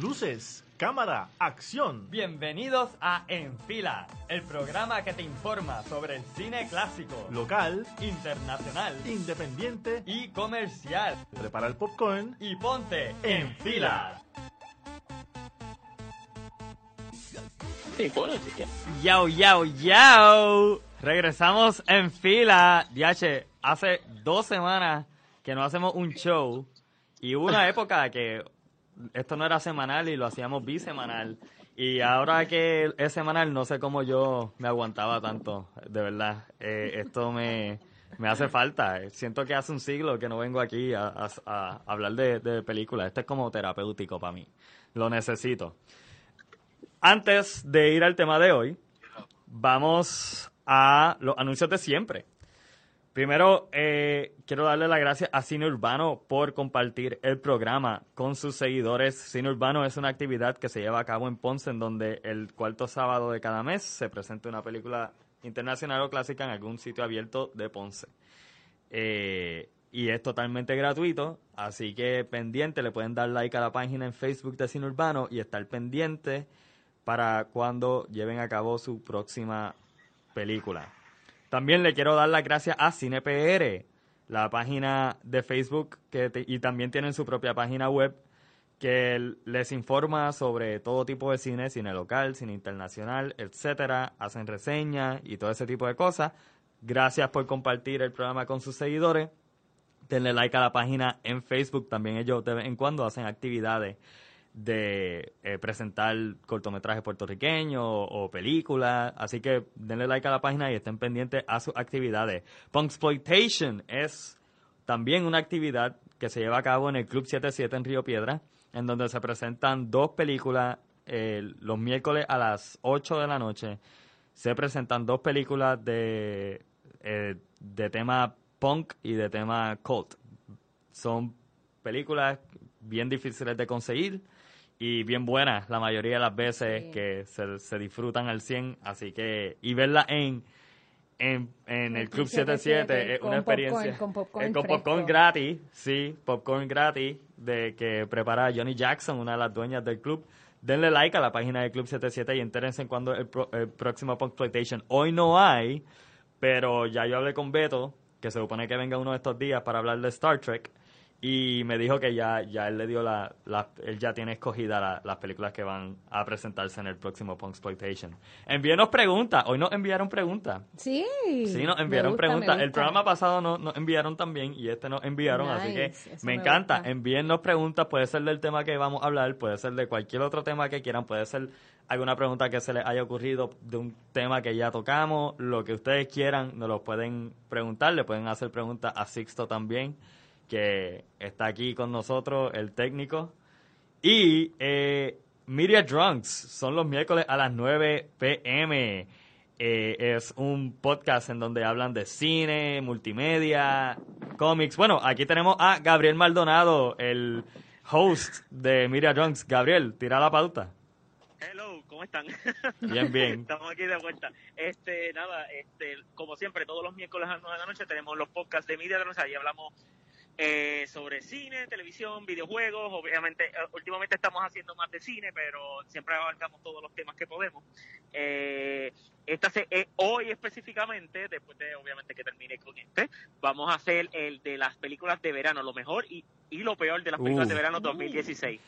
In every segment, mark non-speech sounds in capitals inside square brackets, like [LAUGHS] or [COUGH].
Luces, cámara, acción. Bienvenidos a En Fila, el programa que te informa sobre el cine clásico, Local, internacional independiente y comercial. Prepara el popcorn. Y ponte en fila. Yao, yao, yao. Regresamos en fila. DH, hace dos semanas que no hacemos un show. Y hubo una época que esto no era semanal y lo hacíamos bisemanal. Y ahora que es semanal, no sé cómo yo me aguantaba tanto, de verdad. Eh, esto me, me hace falta. Siento que hace un siglo que no vengo aquí a, hablar de, de películas. Esto es como terapéutico para mí. Lo necesito. Antes de ir al tema de hoy, vamos a los anuncios de siempre. Primero, eh, quiero darle las gracias a Cine Urbano por compartir el programa con sus seguidores. Cine Urbano es una actividad que se lleva a cabo en Ponce, en donde el cuarto sábado de cada mes se presenta una película internacional o clásica en algún sitio abierto de Ponce. Eh, y es totalmente gratuito, así que pendiente, le pueden dar like a la página en Facebook de Cine Urbano y estar pendiente para cuando lleven a cabo su próxima película. También le quiero dar las gracias a CinePR, la página de Facebook que y también tienen su propia página web que les informa sobre todo tipo de cine, cine local, cine internacional, etcétera, hacen reseñas y todo ese tipo de cosas. Gracias por compartir el programa con sus seguidores. Denle like a la página en Facebook. También ellos de vez en cuando hacen actividades de eh, presentar cortometrajes puertorriqueños o, películas. Así que denle like a la página y estén pendientes a sus actividades. Punksploitation es también una actividad que se lleva a cabo en el Club 77 en Río Piedra, en donde se presentan dos películas eh, los miércoles a las 8 de la noche. Se presentan dos películas de, eh, de tema punk y de tema cult. Son películas bien difíciles de conseguir y bien buenas la mayoría de las veces Sí. que se, se disfrutan al 100. Así que, y verla en, en, en el Club 77 es una popcorn, experiencia. con popcorn eh, con popcorn gratis, sí, popcorn gratis de que prepara Johnny Jackson, una de las dueñas del club. Denle like a la página del Club 77 y entérense en cuando el, pro- el próximo. Hoy no hay, pero ya yo hablé con Beto, que se supone que venga uno de estos días para hablar de Star Trek. Y me dijo que ya, ya él le dio la, la- él ya tiene escogida la- las películas que van a presentarse en el próximo Punksploitation. Envíenos preguntas. Hoy nos enviaron preguntas. Sí. Sí, nos enviaron gusta, preguntas. El programa pasado no- nos enviaron también y este nos enviaron, así que me encanta. gusta. Envíennos preguntas, puede ser del tema que vamos a hablar, puede ser de cualquier otro tema que quieran, puede ser alguna pregunta que se les haya ocurrido de un tema que ya tocamos, lo que ustedes quieran, nos lo pueden preguntar, le pueden hacer preguntas a Sixto también, que está aquí con nosotros, el técnico. Y eh, Media Drunks son los miércoles a las 9 pm. Eh, es un podcast en donde hablan de cine, multimedia, cómics. Bueno, aquí tenemos a Gabriel Maldonado, el host de Media Drunks. Gabriel, tira la pauta. Hello, ¿cómo están? [LAUGHS] Bien, bien. Estamos aquí de vuelta. Este, nada, este, como siempre, todos los miércoles a las 9 de la noche tenemos los podcasts de Media Drones. Ahí hablamos eh, sobre cine, televisión, videojuegos. Obviamente, eh, últimamente estamos haciendo más de cine, pero siempre abarcamos todos los temas que podemos. Eh, esta se, eh, hoy específicamente, después de obviamente que termine con este, vamos a hacer el de las películas de verano, lo mejor y, y lo peor de las películas Uh. de verano 2016.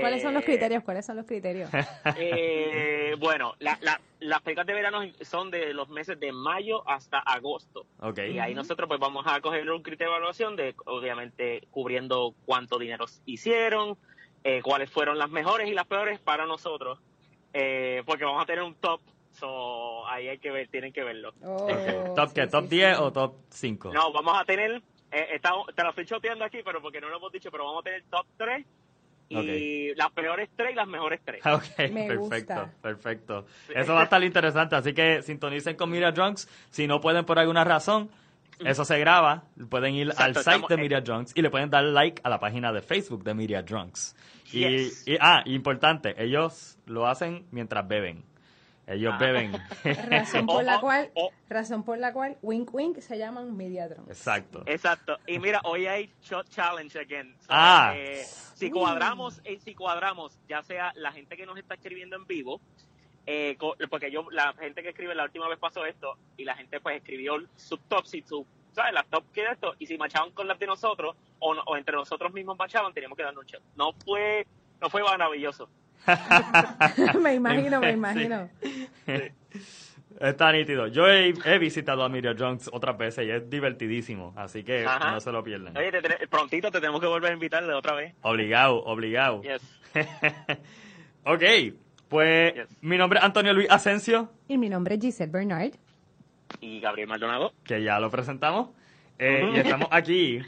¿Cuáles son los Eh, criterios? ¿Cuáles son los criterios? [LAUGHS] eh, bueno, la, la- las películas de verano son de los meses de mayo hasta agosto. Ok. Y ahí nosotros pues vamos a coger un criterio de evaluación de, obviamente, cubriendo cuánto dinero hicieron, eh, cuáles fueron las mejores y las peores para nosotros, eh, porque vamos a tener un top, so ahí hay que ver, tienen que verlo. Oh. ¿Top sí, qué? sí, ¿Top sí. 10 o top 5? No, vamos a tener, eh, estamos- te lo estoy choteando aquí, pero porque no lo hemos dicho, pero vamos a tener top 3 y las peores 3 y las mejores 3. [LAUGHS] Ok, Me perfecto, gusta. perfecto. Eso va a estar interesante, así que sintonicen con Media Drunks. Si no pueden por alguna razón, eso se graba. Pueden ir Exacto, al site estamos- de Media Drunks y le pueden dar like a la página de Facebook de Media Drunks. Y- ah, importante, ellos lo hacen mientras beben. Ellos Ah. beben. Razón por la Oh, cual, oh. razón por la cual, wink wink se llaman Mediatron. Exacto. Exacto. Y mira, hoy hay Shot Challenge again. So, Ah. eh, si cuadramos, eh, si cuadramos, ya sea la gente que nos está escribiendo en vivo, eh, co- porque yo, la gente que escribe la última vez pasó esto, y la gente pues escribió sus tops y su, ¿sabes? Las top que esto, y si machaban con las de nosotros, o, no- o entre nosotros mismos machaban, teníamos que darnos un shot. No fue, no fue maravilloso. [LAUGHS] me imagino, me Sí. imagino. Está nítido. Yo he, he visitado a Media Drunks otras veces y es divertidísimo, así que Ajá. no se lo pierdan. Oye, te te- prontito te tenemos que volver a invitar de otra vez. Obligado, obligado. Yes. [LAUGHS] ok, pues Yes. mi nombre es Antonio Luis Asensio, Y mi nombre es Giselle Bernard. Y Gabriel Maldonado. que ya lo presentamos, eh, y estamos aquí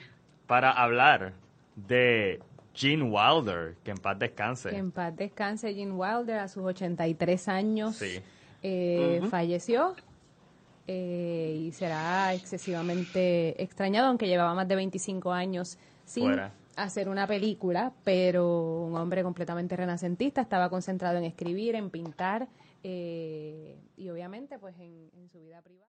para hablar de Gene Wilder, que en paz descanse. Que en paz descanse Gene Wilder a sus 83 años. Sí. eh. Falleció eh, y será excesivamente extrañado, aunque llevaba más de 25 años sin Fuera. hacer una película, pero un hombre completamente renacentista, estaba concentrado en escribir, en pintar eh, y obviamente pues en, en su vida privada.